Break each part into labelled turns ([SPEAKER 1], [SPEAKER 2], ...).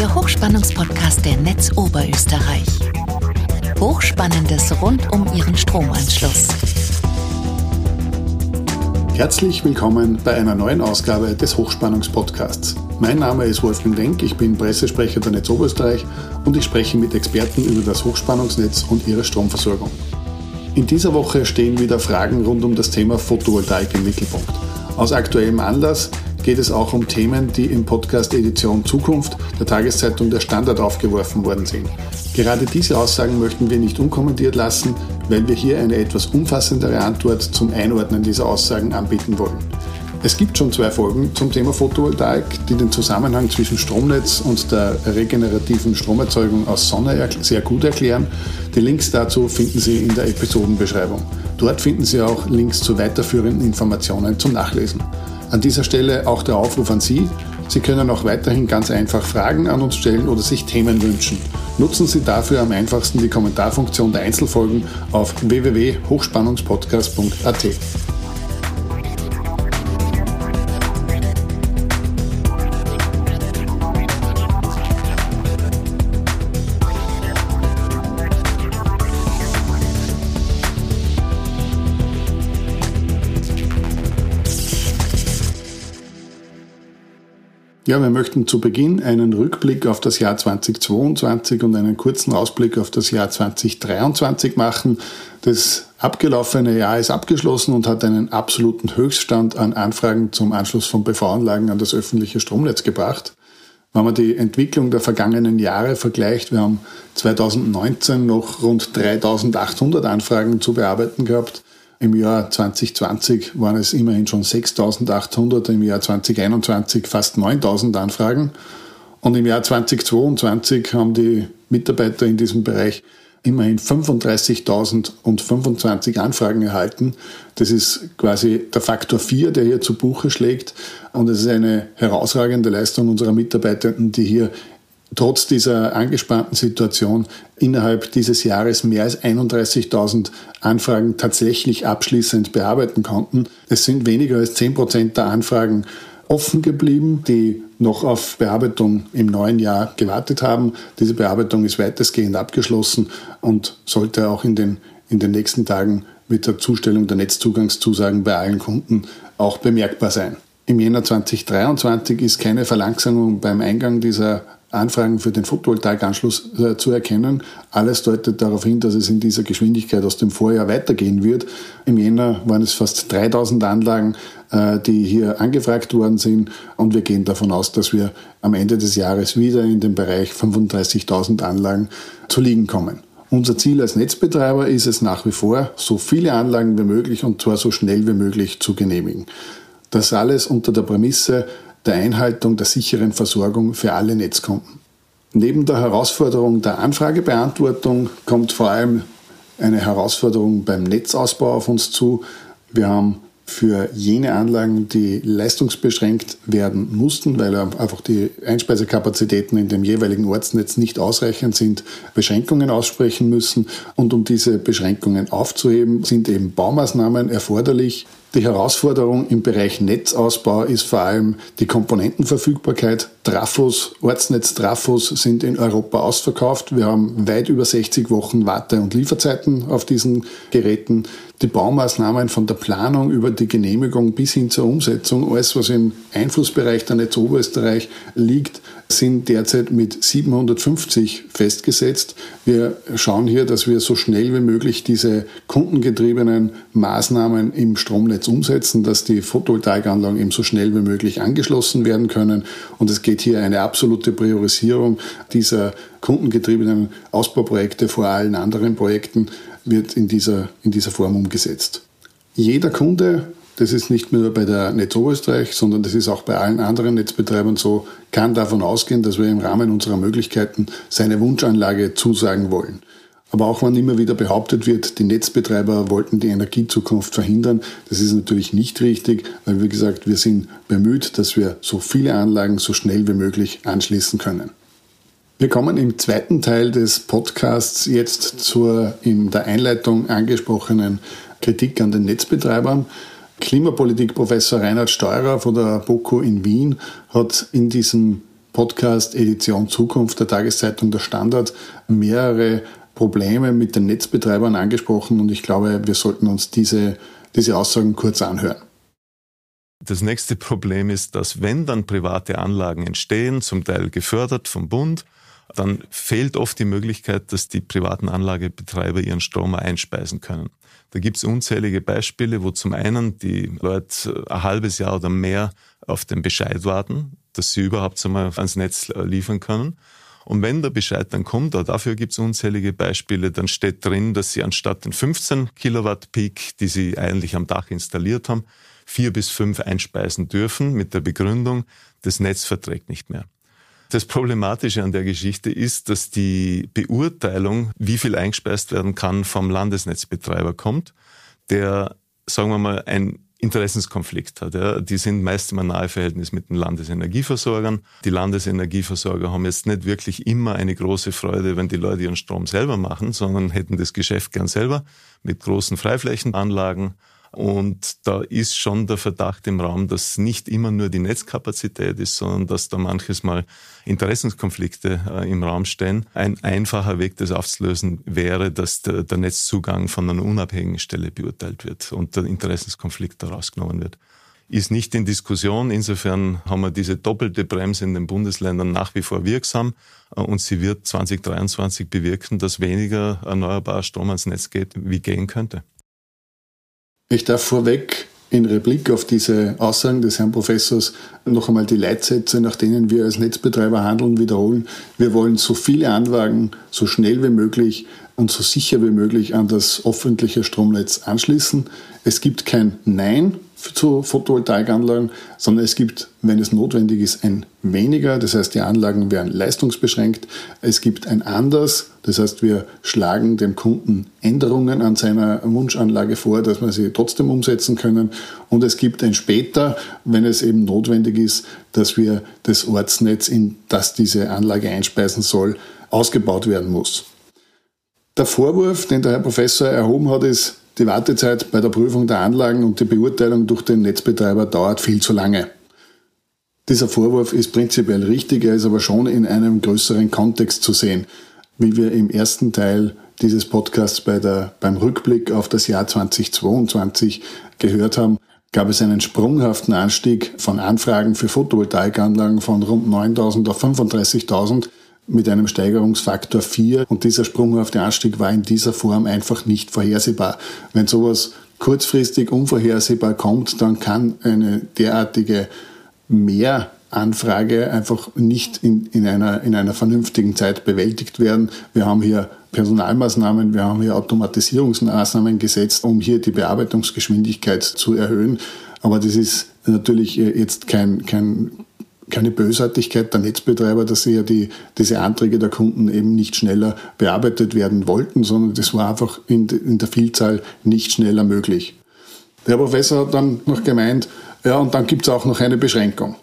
[SPEAKER 1] der Hochspannungspodcast der Netz Oberösterreich. Hochspannendes rund um Ihren Stromanschluss.
[SPEAKER 2] Herzlich willkommen bei einer neuen Ausgabe des Hochspannungspodcasts. Mein Name ist Wolfgang Denk, ich bin Pressesprecher der Netz Oberösterreich und ich spreche mit Experten über das Hochspannungsnetz und ihre Stromversorgung. In dieser Woche stehen wieder Fragen rund um das Thema Photovoltaik im Mittelpunkt. Aus aktuellem Anlass geht es auch um Themen, die im Podcast Edition Zukunft der Tageszeitung Der Standard aufgeworfen worden sind. Gerade diese Aussagen möchten wir nicht unkommentiert lassen, weil wir hier eine etwas umfassendere Antwort zum Einordnen dieser Aussagen anbieten wollen. Es gibt schon zwei Folgen zum Thema Photovoltaik, die den Zusammenhang zwischen Stromnetz und der regenerativen Stromerzeugung aus Sonne sehr gut erklären. Die Links dazu finden Sie in der Episodenbeschreibung. Dort finden Sie auch Links zu weiterführenden Informationen zum Nachlesen. An dieser Stelle auch der Aufruf an Sie. Sie können auch weiterhin ganz einfach Fragen an uns stellen oder sich Themen wünschen. Nutzen Sie dafür am einfachsten die Kommentarfunktion der Einzelfolgen auf www.hochspannungspodcast.at. Ja, wir möchten zu Beginn einen Rückblick auf das Jahr 2022 und einen kurzen Ausblick auf das Jahr 2023 machen. Das abgelaufene Jahr ist abgeschlossen und hat einen absoluten Höchststand an Anfragen zum Anschluss von PV-Anlagen an das öffentliche Stromnetz gebracht. Wenn man die Entwicklung der vergangenen Jahre vergleicht, wir haben 2019 noch rund 3800 Anfragen zu bearbeiten gehabt. Im Jahr 2020 waren es immerhin schon 6.800, im Jahr 2021 fast 9.000 Anfragen. Und im Jahr 2022 haben die Mitarbeiter in diesem Bereich immerhin 35.025 Anfragen erhalten. Das ist quasi der Faktor 4, der hier zu Buche schlägt. Und es ist eine herausragende Leistung unserer Mitarbeitenden, die hier trotz dieser angespannten Situation innerhalb dieses Jahres mehr als 31.000 Anfragen tatsächlich abschließend bearbeiten konnten. Es sind weniger als 10 Prozent der Anfragen offen geblieben, die noch auf Bearbeitung im neuen Jahr gewartet haben. Diese Bearbeitung ist weitestgehend abgeschlossen und sollte auch in den, in den nächsten Tagen mit der Zustellung der Netzzugangszusagen bei allen Kunden auch bemerkbar sein. Im Jänner 2023 ist keine Verlangsamung beim Eingang dieser Anfragen für den Photovoltaikanschluss äh, zu erkennen. Alles deutet darauf hin, dass es in dieser Geschwindigkeit aus dem Vorjahr weitergehen wird. Im Jänner waren es fast 3000 Anlagen, äh, die hier angefragt worden sind und wir gehen davon aus, dass wir am Ende des Jahres wieder in den Bereich 35.000 Anlagen zu liegen kommen. Unser Ziel als Netzbetreiber ist es nach wie vor, so viele Anlagen wie möglich und zwar so schnell wie möglich zu genehmigen. Das alles unter der Prämisse, der Einhaltung der sicheren Versorgung für alle Netzkunden. Neben der Herausforderung der Anfragebeantwortung kommt vor allem eine Herausforderung beim Netzausbau auf uns zu. Wir haben für jene Anlagen, die leistungsbeschränkt werden mussten, weil einfach die Einspeiserkapazitäten in dem jeweiligen Ortsnetz nicht ausreichend sind, Beschränkungen aussprechen müssen. Und um diese Beschränkungen aufzuheben, sind eben Baumaßnahmen erforderlich, die Herausforderung im Bereich Netzausbau ist vor allem die Komponentenverfügbarkeit. Trafos, Ortsnetz-Trafos sind in Europa ausverkauft. Wir haben weit über 60 Wochen Warte- und Lieferzeiten auf diesen Geräten. Die Baumaßnahmen von der Planung über die Genehmigung bis hin zur Umsetzung, alles was im Einflussbereich der Netz Oberösterreich liegt, sind derzeit mit 750 festgesetzt. Wir schauen hier, dass wir so schnell wie möglich diese kundengetriebenen Maßnahmen im Stromnetz umsetzen, dass die Photovoltaikanlagen eben so schnell wie möglich angeschlossen werden können. Und es geht hier eine absolute Priorisierung dieser kundengetriebenen Ausbauprojekte vor allen anderen Projekten wird in dieser, in dieser Form umgesetzt. Jeder Kunde das ist nicht nur bei der Netz Oberösterreich, sondern das ist auch bei allen anderen Netzbetreibern so, kann davon ausgehen, dass wir im Rahmen unserer Möglichkeiten seine Wunschanlage zusagen wollen. Aber auch wenn immer wieder behauptet wird, die Netzbetreiber wollten die Energiezukunft verhindern, das ist natürlich nicht richtig, weil wie gesagt, wir sind bemüht, dass wir so viele Anlagen so schnell wie möglich anschließen können. Wir kommen im zweiten Teil des Podcasts jetzt zur in der Einleitung angesprochenen Kritik an den Netzbetreibern. Klimapolitikprofessor Reinhard Steurer von der BOKU in Wien hat in diesem Podcast Edition Zukunft der Tageszeitung Der Standard mehrere Probleme mit den Netzbetreibern angesprochen und ich glaube, wir sollten uns diese, diese Aussagen kurz anhören.
[SPEAKER 3] Das nächste Problem ist, dass wenn dann private Anlagen entstehen, zum Teil gefördert vom Bund, dann fehlt oft die Möglichkeit, dass die privaten Anlagebetreiber ihren Strom einspeisen können. Da gibt es unzählige Beispiele, wo zum einen die Leute ein halbes Jahr oder mehr auf den Bescheid warten, dass sie überhaupt einmal ans Netz liefern können. Und wenn der Bescheid dann kommt, auch dafür gibt es unzählige Beispiele, dann steht drin, dass sie anstatt den 15 Kilowatt Peak, die sie eigentlich am Dach installiert haben, vier bis fünf einspeisen dürfen mit der Begründung, das Netz verträgt nicht mehr. Das Problematische an der Geschichte ist, dass die Beurteilung, wie viel eingespeist werden kann, vom Landesnetzbetreiber kommt, der, sagen wir mal, ein Interessenskonflikt hat. Ja. Die sind meist im Naheverhältnis mit den Landesenergieversorgern. Die Landesenergieversorger haben jetzt nicht wirklich immer eine große Freude, wenn die Leute ihren Strom selber machen, sondern hätten das Geschäft gern selber mit großen Freiflächenanlagen und da ist schon der Verdacht im Raum, dass nicht immer nur die Netzkapazität ist, sondern dass da manches Mal Interessenskonflikte äh, im Raum stehen. Ein einfacher Weg, das aufzulösen, wäre, dass der, der Netzzugang von einer unabhängigen Stelle beurteilt wird und der Interessenskonflikt daraus genommen wird ist nicht in Diskussion. Insofern haben wir diese doppelte Bremse in den Bundesländern nach wie vor wirksam äh, und sie wird 2023 bewirken, dass weniger erneuerbarer Strom ans Netz geht, wie gehen könnte.
[SPEAKER 2] Ich darf vorweg in Replik auf diese Aussagen des Herrn Professors noch einmal die Leitsätze, nach denen wir als Netzbetreiber handeln, wiederholen. Wir wollen so viele Anlagen so schnell wie möglich und so sicher wie möglich an das öffentliche Stromnetz anschließen. Es gibt kein Nein zu Photovoltaikanlagen, sondern es gibt, wenn es notwendig ist, ein weniger. Das heißt, die Anlagen werden leistungsbeschränkt. Es gibt ein anders. Das heißt, wir schlagen dem Kunden Änderungen an seiner Wunschanlage vor, dass wir sie trotzdem umsetzen können. Und es gibt ein später, wenn es eben notwendig ist, dass wir das Ortsnetz, in das diese Anlage einspeisen soll, ausgebaut werden muss. Der Vorwurf, den der Herr Professor erhoben hat, ist, die Wartezeit bei der Prüfung der Anlagen und die Beurteilung durch den Netzbetreiber dauert viel zu lange. Dieser Vorwurf ist prinzipiell richtig, er ist aber schon in einem größeren Kontext zu sehen. Wie wir im ersten Teil dieses Podcasts bei der, beim Rückblick auf das Jahr 2022 gehört haben, gab es einen sprunghaften Anstieg von Anfragen für Photovoltaikanlagen von rund 9.000 auf 35.000 mit einem Steigerungsfaktor 4 und dieser sprunghafte Anstieg war in dieser Form einfach nicht vorhersehbar. Wenn sowas kurzfristig unvorhersehbar kommt, dann kann eine derartige Mehranfrage einfach nicht in, in, einer, in einer vernünftigen Zeit bewältigt werden. Wir haben hier Personalmaßnahmen, wir haben hier Automatisierungsmaßnahmen gesetzt, um hier die Bearbeitungsgeschwindigkeit zu erhöhen. Aber das ist natürlich jetzt kein, kein keine Bösartigkeit der Netzbetreiber, dass sie ja die, diese Anträge der Kunden eben nicht schneller bearbeitet werden wollten, sondern das war einfach in, in der Vielzahl nicht schneller möglich. Der Professor hat dann noch gemeint, ja, und dann gibt es auch noch eine Beschränkung.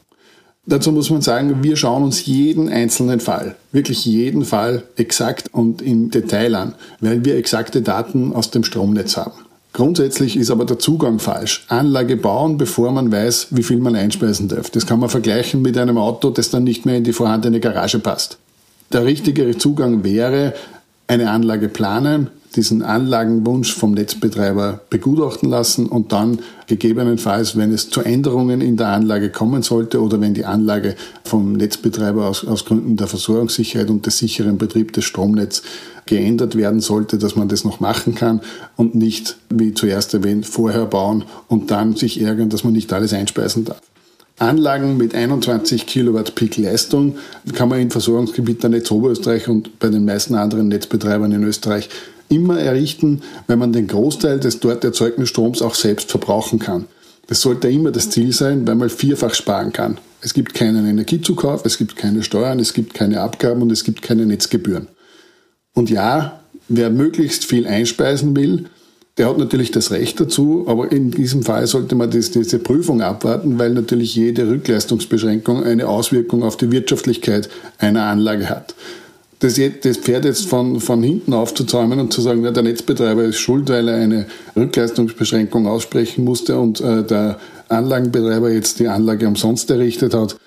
[SPEAKER 2] Dazu muss man sagen, wir schauen uns jeden einzelnen Fall, wirklich jeden Fall exakt und im Detail an, weil wir exakte Daten aus dem Stromnetz haben. Grundsätzlich ist aber der Zugang falsch. Anlage bauen, bevor man weiß, wie viel man einspeisen darf. Das kann man vergleichen mit einem Auto, das dann nicht mehr in die vorhandene Garage passt. Der richtigere Zugang wäre, eine Anlage planen, diesen Anlagenwunsch vom Netzbetreiber begutachten lassen und dann gegebenenfalls, wenn es zu Änderungen in der Anlage kommen sollte oder wenn die Anlage vom Netzbetreiber aus, aus Gründen der Versorgungssicherheit und des sicheren Betriebs des Stromnetzes geändert werden sollte, dass man das noch machen kann und nicht, wie zuerst erwähnt, vorher bauen und dann sich ärgern, dass man nicht alles einspeisen darf. Anlagen mit 21 Kilowatt Peak Leistung kann man im Versorgungsgebiet der Netz Oberösterreich und bei den meisten anderen Netzbetreibern in Österreich immer errichten, wenn man den Großteil des dort erzeugten Stroms auch selbst verbrauchen kann. Das sollte immer das Ziel sein, weil man vierfach sparen kann. Es gibt keinen Energiezukauf, es gibt keine Steuern, es gibt keine Abgaben und es gibt keine Netzgebühren. Und ja, wer möglichst viel einspeisen will, der hat natürlich das Recht dazu, aber in diesem Fall sollte man das, diese Prüfung abwarten, weil natürlich jede Rückleistungsbeschränkung eine Auswirkung auf die Wirtschaftlichkeit einer Anlage hat. Das, das Pferd jetzt von, von hinten aufzuzäumen und zu sagen, ja, der Netzbetreiber ist schuld, weil er eine Rückleistungsbeschränkung aussprechen musste und äh, der Anlagenbetreiber jetzt die Anlage umsonst errichtet hat,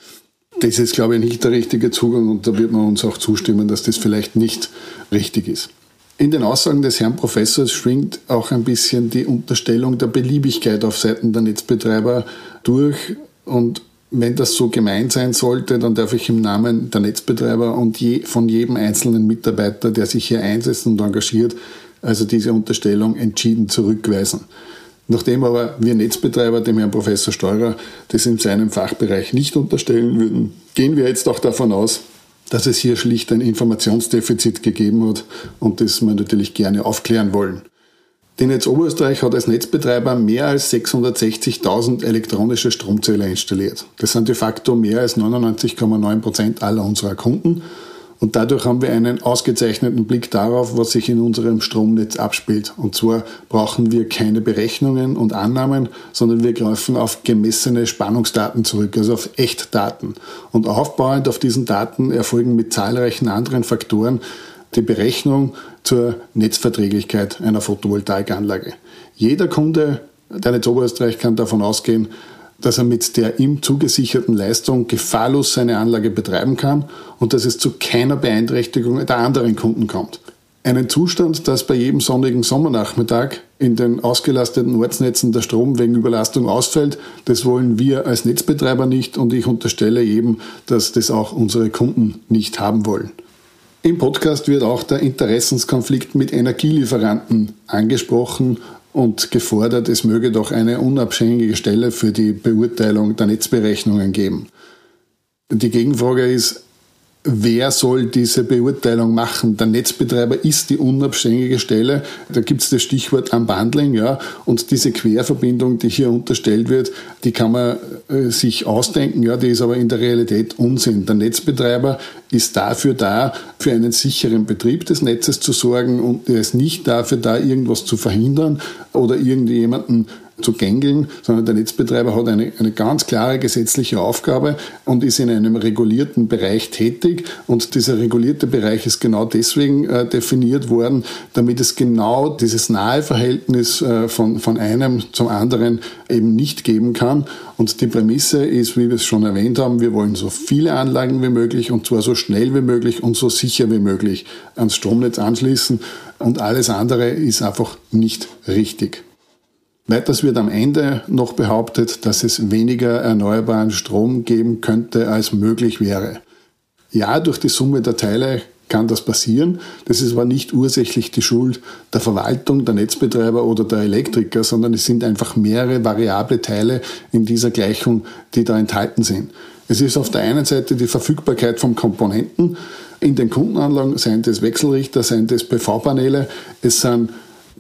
[SPEAKER 2] Das ist, glaube ich, nicht der richtige Zugang und da wird man uns auch zustimmen, dass das vielleicht nicht richtig ist. In den Aussagen des Herrn Professors schwingt auch ein bisschen die Unterstellung der Beliebigkeit auf Seiten der Netzbetreiber durch und wenn das so gemeint sein sollte, dann darf ich im Namen der Netzbetreiber und je, von jedem einzelnen Mitarbeiter, der sich hier einsetzt und engagiert, also diese Unterstellung entschieden zurückweisen. Nachdem aber wir Netzbetreiber dem Herrn Professor Steurer das in seinem Fachbereich nicht unterstellen würden, gehen wir jetzt auch davon aus, dass es hier schlicht ein Informationsdefizit gegeben hat und das wir natürlich gerne aufklären wollen. Die Netz Oberösterreich hat als Netzbetreiber mehr als 660.000 elektronische Stromzähler installiert. Das sind de facto mehr als 99,9 Prozent aller unserer Kunden. Und dadurch haben wir einen ausgezeichneten Blick darauf, was sich in unserem Stromnetz abspielt. Und zwar brauchen wir keine Berechnungen und Annahmen, sondern wir greifen auf gemessene Spannungsdaten zurück, also auf Echtdaten. Und aufbauend auf diesen Daten erfolgen mit zahlreichen anderen Faktoren die Berechnung zur Netzverträglichkeit einer Photovoltaikanlage. Jeder Kunde der Netz Oberösterreich kann davon ausgehen, dass er mit der ihm zugesicherten Leistung gefahrlos seine Anlage betreiben kann und dass es zu keiner Beeinträchtigung der anderen Kunden kommt. Einen Zustand, dass bei jedem sonnigen Sommernachmittag in den ausgelasteten Ortsnetzen der Strom wegen Überlastung ausfällt, das wollen wir als Netzbetreiber nicht und ich unterstelle jedem, dass das auch unsere Kunden nicht haben wollen. Im Podcast wird auch der Interessenskonflikt mit Energielieferanten angesprochen und gefordert, es möge doch eine unabhängige Stelle für die Beurteilung der Netzberechnungen geben. Die Gegenfrage ist, wer soll diese Beurteilung machen? Der Netzbetreiber ist die unabhängige Stelle. Da gibt es das Stichwort Unbundling, ja. Und diese Querverbindung, die hier unterstellt wird, die kann man äh, sich ausdenken, ja, die ist aber in der Realität Unsinn. Der Netzbetreiber ist dafür da, für einen sicheren Betrieb des Netzes zu sorgen und er ist nicht dafür da, irgendwas zu verhindern oder irgendjemanden zu gängeln, sondern der Netzbetreiber hat eine, eine ganz klare gesetzliche Aufgabe und ist in einem regulierten Bereich tätig. Und dieser regulierte Bereich ist genau deswegen äh, definiert worden, damit es genau dieses nahe Verhältnis äh, von, von einem zum anderen eben nicht geben kann. Und die Prämisse ist, wie wir es schon erwähnt haben, wir wollen so viele Anlagen wie möglich und zwar so schnell wie möglich und so sicher wie möglich ans Stromnetz anschließen. Und alles andere ist einfach nicht richtig. Weiters wird am Ende noch behauptet, dass es weniger erneuerbaren Strom geben könnte, als möglich wäre. Ja, durch die Summe der Teile kann das passieren. Das ist aber nicht ursächlich die Schuld der Verwaltung, der Netzbetreiber oder der Elektriker, sondern es sind einfach mehrere variable Teile in dieser Gleichung, die da enthalten sind. Es ist auf der einen Seite die Verfügbarkeit von Komponenten in den Kundenanlagen, seien das Wechselrichter, seien das PV-Paneele, es sind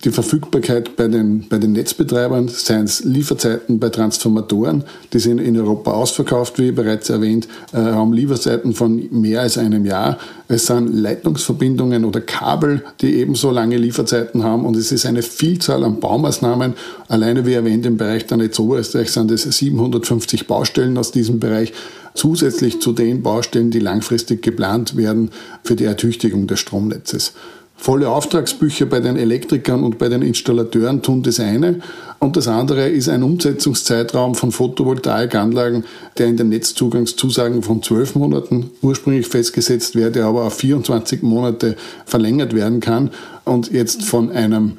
[SPEAKER 2] die Verfügbarkeit bei den, bei den Netzbetreibern, seien es Lieferzeiten bei Transformatoren, die sind in Europa ausverkauft, wie bereits erwähnt, äh, haben Lieferzeiten von mehr als einem Jahr. Es sind Leitungsverbindungen oder Kabel, die ebenso lange Lieferzeiten haben und es ist eine Vielzahl an Baumaßnahmen. Alleine wie erwähnt im Bereich der Netz Oberösterreich sind es 750 Baustellen aus diesem Bereich zusätzlich zu den Baustellen, die langfristig geplant werden für die Ertüchtigung des Stromnetzes. Volle Auftragsbücher bei den Elektrikern und bei den Installateuren tun das eine. Und das andere ist ein Umsetzungszeitraum von Photovoltaikanlagen, der in den Netzzugangszusagen von zwölf Monaten ursprünglich festgesetzt werde, aber auf 24 Monate verlängert werden kann. Und jetzt von einem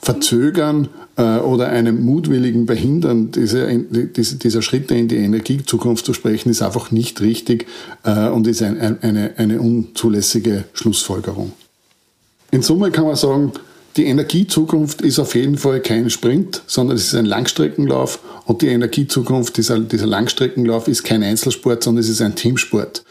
[SPEAKER 2] Verzögern äh, oder einem mutwilligen Behindern dieser, dieser Schritte in die Energiezukunft zu sprechen, ist einfach nicht richtig äh, und ist ein, eine, eine unzulässige Schlussfolgerung. In Summe kann man sagen, die Energiezukunft ist auf jeden Fall kein Sprint, sondern es ist ein Langstreckenlauf und die Energiezukunft, dieser, Langstreckenlauf ist kein Einzelsport, sondern es ist ein Teamsport.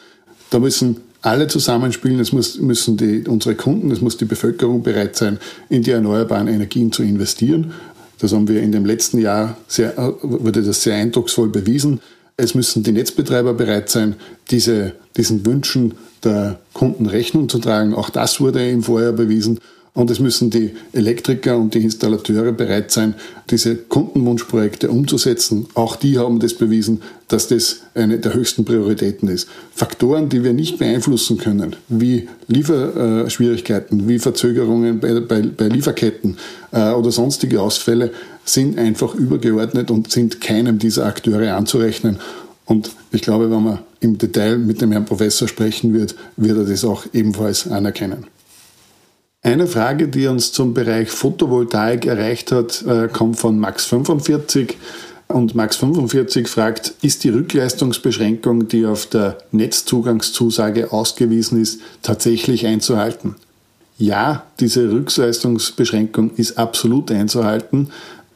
[SPEAKER 2] Da müssen alle zusammenspielen, es muss, müssen die, unsere Kunden, es muss die Bevölkerung bereit sein, in die erneuerbaren Energien zu investieren. Das haben wir in dem letzten Jahr sehr, wurde das sehr eindrucksvoll bewiesen. Es müssen die Netzbetreiber bereit sein, diese, diesen Wünschen der Kunden Rechnung zu tragen. Auch das wurde im Vorjahr bewiesen. Und es müssen die Elektriker und die Installateure bereit sein, diese Kundenwunschprojekte umzusetzen. Auch die haben das bewiesen, dass das eine der höchsten Prioritäten ist. Faktoren, die wir nicht beeinflussen können, wie Lieferschwierigkeiten, wie Verzögerungen bei, bei, bei Lieferketten äh, oder sonstige Ausfälle, sind einfach übergeordnet und sind keinem dieser Akteure anzurechnen. Und ich glaube, wenn man im Detail mit dem Herrn Professor sprechen wird, wird er das auch ebenfalls anerkennen. Eine Frage, die uns zum Bereich Photovoltaik erreicht hat, äh, kommt von Max45. Und Max45 fragt, ist die Rückleistungsbeschränkung, die auf der Netzzugangszusage ausgewiesen ist, tatsächlich einzuhalten? Ja, diese Rückleistungsbeschränkung ist absolut einzuhalten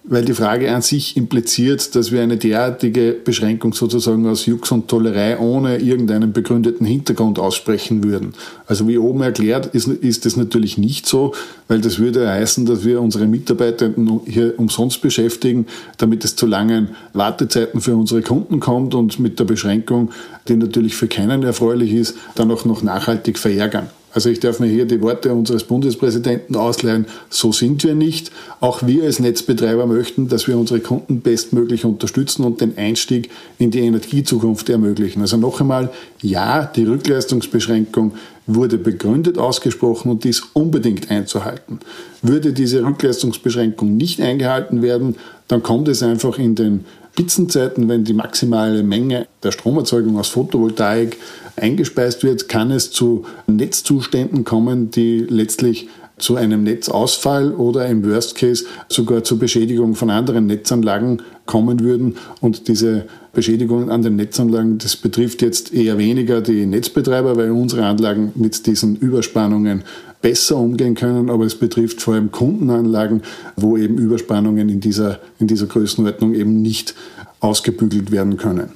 [SPEAKER 2] weil die Frage an sich impliziert, dass wir eine derartige Beschränkung sozusagen aus Jux und Tollerei ohne irgendeinen begründeten Hintergrund aussprechen würden. Also wie oben erklärt, ist, ist das natürlich nicht so, weil das würde heißen, dass wir unsere Mitarbeitenden hier umsonst beschäftigen, damit es zu langen Wartezeiten für unsere Kunden kommt und mit der Beschränkung, die natürlich für keinen erfreulich ist, dann auch noch nachhaltig verärgern. Also ich darf mir hier die Worte unseres Bundespräsidenten ausleihen, so sind wir nicht. Auch wir als Netzbetreiber möchten, dass wir unsere Kunden bestmöglich unterstützen und den Einstieg in die Energiezukunft ermöglichen. Also noch einmal, ja, die Rückleistungsbeschränkung wurde begründet ausgesprochen und dies unbedingt einzuhalten. Würde diese Rückleistungsbeschränkung nicht eingehalten werden, dann kommt es einfach in den Spitzenzeiten, wenn die maximale Menge der Stromerzeugung aus Photovoltaik eingespeist wird, kann es zu Netzzuständen kommen, die letztlich zu einem Netzausfall oder im Worst Case sogar zur Beschädigung von anderen Netzanlagen kommen würden. Und diese Beschädigungen an den Netzanlagen, das betrifft jetzt eher weniger die Netzbetreiber, weil unsere Anlagen mit diesen Überspannungen besser umgehen können, aber es betrifft vor allem Kundenanlagen, wo eben Überspannungen in dieser, in dieser Größenordnung eben nicht ausgebügelt werden können.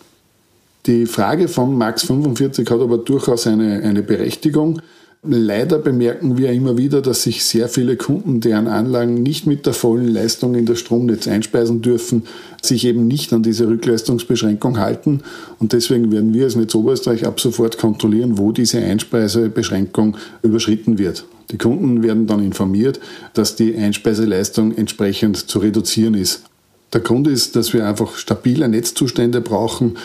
[SPEAKER 2] Die Frage von Max 45 hat aber durchaus eine, eine Berechtigung. Leider bemerken wir immer wieder, dass sich sehr viele Kunden, deren Anlagen nicht mit der vollen Leistung in das Stromnetz einspeisen dürfen, sich eben nicht an diese Rückleistungsbeschränkung halten. Und deswegen werden wir als Netz Oberösterreich ab sofort kontrollieren, wo diese Einspeisebeschränkung überschritten wird. Die Kunden werden dann informiert, dass die Einspeiseleistung entsprechend zu reduzieren ist. Der Grund ist, dass wir einfach stabile Netzzustände brauchen,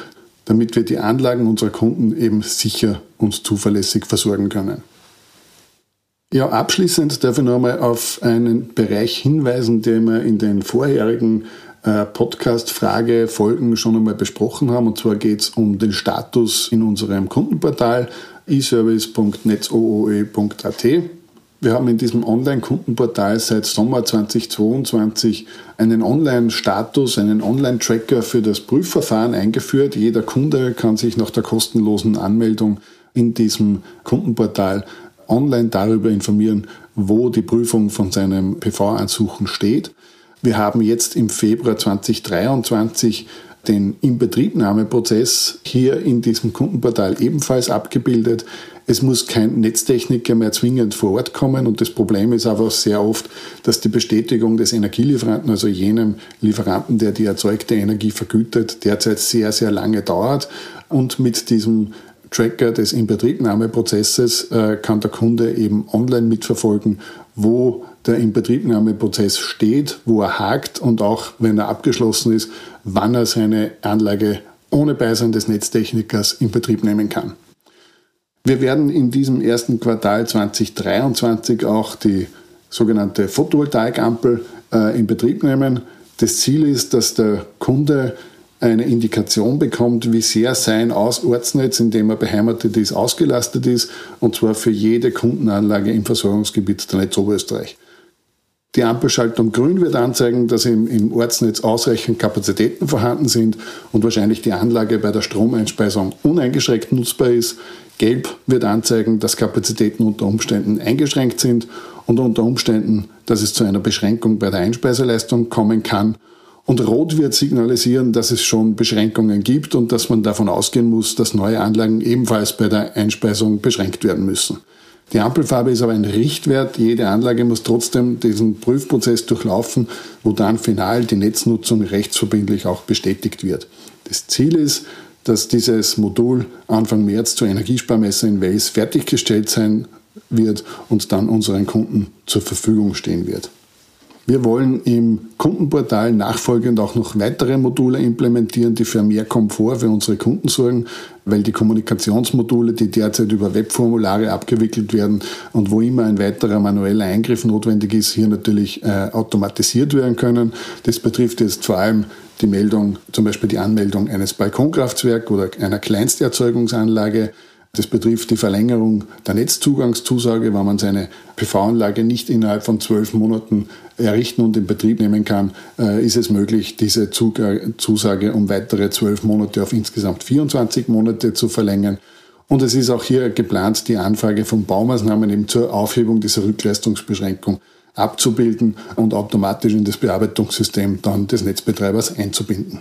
[SPEAKER 2] damit wir die Anlagen unserer Kunden eben sicher und zuverlässig versorgen können. Ja, abschließend darf ich noch einmal auf einen Bereich hinweisen, den wir in den vorherigen äh, Podcast-Frage-Folgen schon einmal besprochen haben. Und zwar geht es um den Status in unserem Kundenportal eservice.netzooe.at. Wir haben in diesem Online-Kundenportal seit Sommer 2022 einen Online-Status, einen Online-Tracker für das Prüfverfahren eingeführt. Jeder Kunde kann sich nach der kostenlosen Anmeldung in diesem Kundenportal online darüber informieren, wo die Prüfung von seinem PV-Ansuchen steht. Wir haben jetzt im Februar 2023 den Inbetriebnahmeprozess hier in diesem Kundenportal ebenfalls abgebildet. Es muss kein Netztechniker mehr zwingend vor Ort kommen und das Problem ist aber sehr oft, dass die Bestätigung des Energielieferanten, also jenem Lieferanten, der die erzeugte Energie vergütet, derzeit sehr, sehr lange dauert und mit diesem Tracker des Inbetriebnahmeprozesses äh, kann der Kunde eben online mitverfolgen, wo der Inbetriebnahmeprozess steht, wo er hakt und auch, wenn er abgeschlossen ist, wann er seine Anlage ohne Beisein des Netztechnikers in Betrieb nehmen kann. Wir werden in diesem ersten Quartal 2023 auch die sogenannte Photovoltaikampel äh, in Betrieb nehmen. Das Ziel ist, dass der Kunde eine Indikation bekommt, wie sehr sein Ortsnetz, in dem er beheimatet ist, ausgelastet ist, und zwar für jede Kundenanlage im Versorgungsgebiet der Netz Oberösterreich. Die Ampelschaltung grün wird anzeigen, dass im, im Ortsnetz ausreichend Kapazitäten vorhanden sind und wahrscheinlich die Anlage bei der Stromeinspeisung uneingeschränkt nutzbar ist. Gelb wird anzeigen, dass Kapazitäten unter Umständen eingeschränkt sind und unter Umständen, dass es zu einer Beschränkung bei der Einspeiseleistung kommen kann. Und Rot wird signalisieren, dass es schon Beschränkungen gibt und dass man davon ausgehen muss, dass neue Anlagen ebenfalls bei der Einspeisung beschränkt werden müssen. Die Ampelfarbe ist aber ein Richtwert. Jede Anlage muss trotzdem diesen Prüfprozess durchlaufen, wo dann final die Netznutzung rechtsverbindlich auch bestätigt wird. Das Ziel ist, dass dieses Modul Anfang März zur Energiesparmesse in Wales fertiggestellt sein wird und dann unseren Kunden zur Verfügung stehen wird. Wir wollen im Kundenportal nachfolgend auch noch weitere Module implementieren, die für mehr Komfort für unsere Kunden sorgen, weil die Kommunikationsmodule, die derzeit über Webformulare abgewickelt werden und wo immer ein weiterer manueller Eingriff notwendig ist, hier natürlich äh, automatisiert werden können. Das betrifft jetzt vor allem die Meldung, zum Beispiel die Anmeldung eines Balkonkraftwerks oder einer Kleinsterzeugungsanlage. Das betrifft die Verlängerung der Netzzugangszusage, wenn man seine PV-Anlage nicht innerhalb von zwölf Monaten errichten und in Betrieb nehmen kann, äh, ist es möglich, diese Zusage um weitere zwölf Monate auf insgesamt 24 Monate zu verlängern. Und es ist auch hier geplant, die Anfrage von Baumaßnahmen eben zur Aufhebung dieser Rückleistungsbeschränkung abzubilden und automatisch in das Bearbeitungssystem dann des Netzbetreibers einzubinden.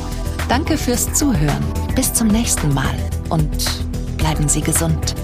[SPEAKER 1] Danke fürs Zuhören. Bis zum nächsten Mal und bleiben Sie gesund.